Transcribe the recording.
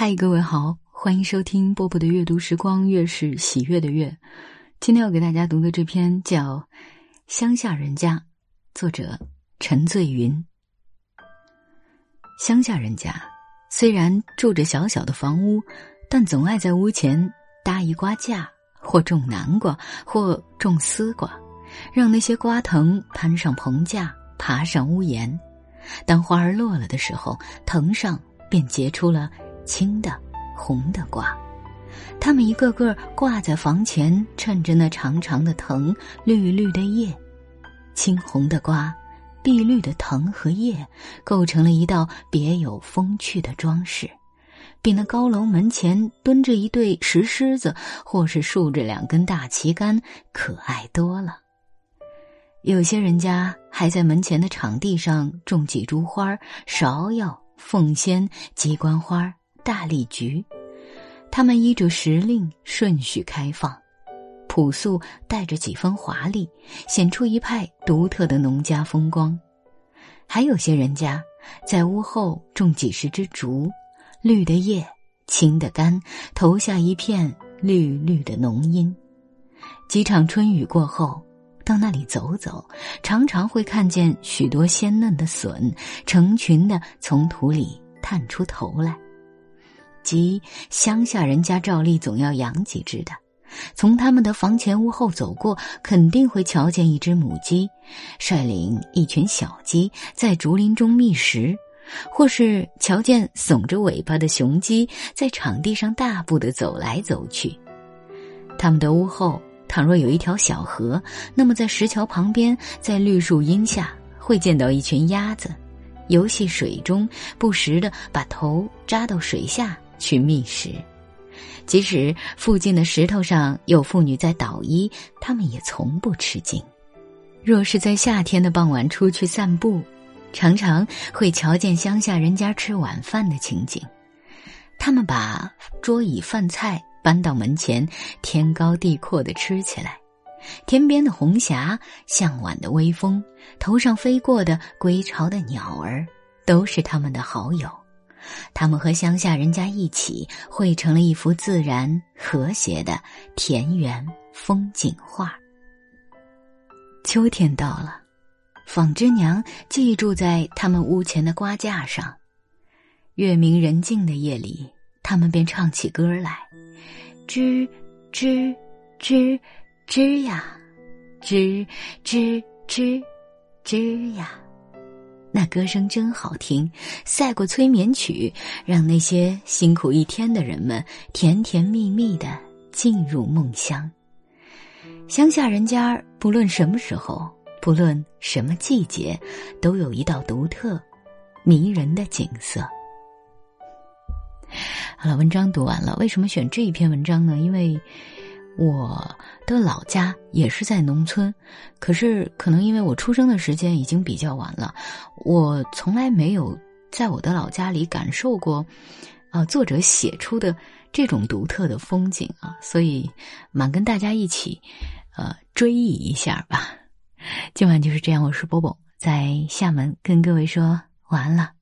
嗨，各位好，欢迎收听波波的阅读时光，月是喜悦的月。今天要给大家读的这篇叫《乡下人家》，作者陈醉云。乡下人家虽然住着小小的房屋，但总爱在屋前搭一瓜架，或种南瓜，或种丝瓜，让那些瓜藤攀上棚架，爬上屋檐。当花儿落了的时候，藤上便结出了。青的、红的瓜，它们一个个挂在房前，衬着那长长的藤、绿绿的叶。青红的瓜，碧绿的藤和叶，构成了一道别有风趣的装饰，比那高楼门前蹲着一对石狮子，或是竖着两根大旗杆可爱多了。有些人家还在门前的场地上种几株花芍药、凤仙、鸡冠花。大丽菊，它们依着时令顺序开放，朴素带着几分华丽，显出一派独特的农家风光。还有些人家在屋后种几十枝竹，绿的叶，青的干，投下一片绿绿的浓荫。几场春雨过后，到那里走走，常常会看见许多鲜嫩的笋，成群的从土里探出头来。鸡乡下人家照例总要养几只的，从他们的房前屋后走过，肯定会瞧见一只母鸡，率领一群小鸡在竹林中觅食，或是瞧见耸着尾巴的雄鸡在场地上大步的走来走去。他们的屋后倘若有一条小河，那么在石桥旁边，在绿树荫下，会见到一群鸭子，游戏水中，不时的把头扎到水下。去觅食，即使附近的石头上有妇女在捣衣，他们也从不吃惊。若是在夏天的傍晚出去散步，常常会瞧见乡下人家吃晚饭的情景。他们把桌椅饭菜搬到门前，天高地阔的吃起来。天边的红霞，向晚的微风，头上飞过的归巢的鸟儿，都是他们的好友。他们和乡下人家一起绘成了一幅自然和谐的田园风景画。秋天到了，纺织娘寄住在他们屋前的瓜架上。月明人静的夜里，他们便唱起歌来：吱吱吱吱呀，吱吱吱吱呀。那歌声真好听，赛过催眠曲，让那些辛苦一天的人们甜甜蜜蜜的进入梦乡。乡下人家不论什么时候，不论什么季节，都有一道独特、迷人的景色。好了，文章读完了。为什么选这一篇文章呢？因为。我的老家也是在农村，可是可能因为我出生的时间已经比较晚了，我从来没有在我的老家里感受过，啊，作者写出的这种独特的风景啊，所以蛮跟大家一起，呃，追忆一下吧。今晚就是这样，我是波波，在厦门跟各位说晚安了。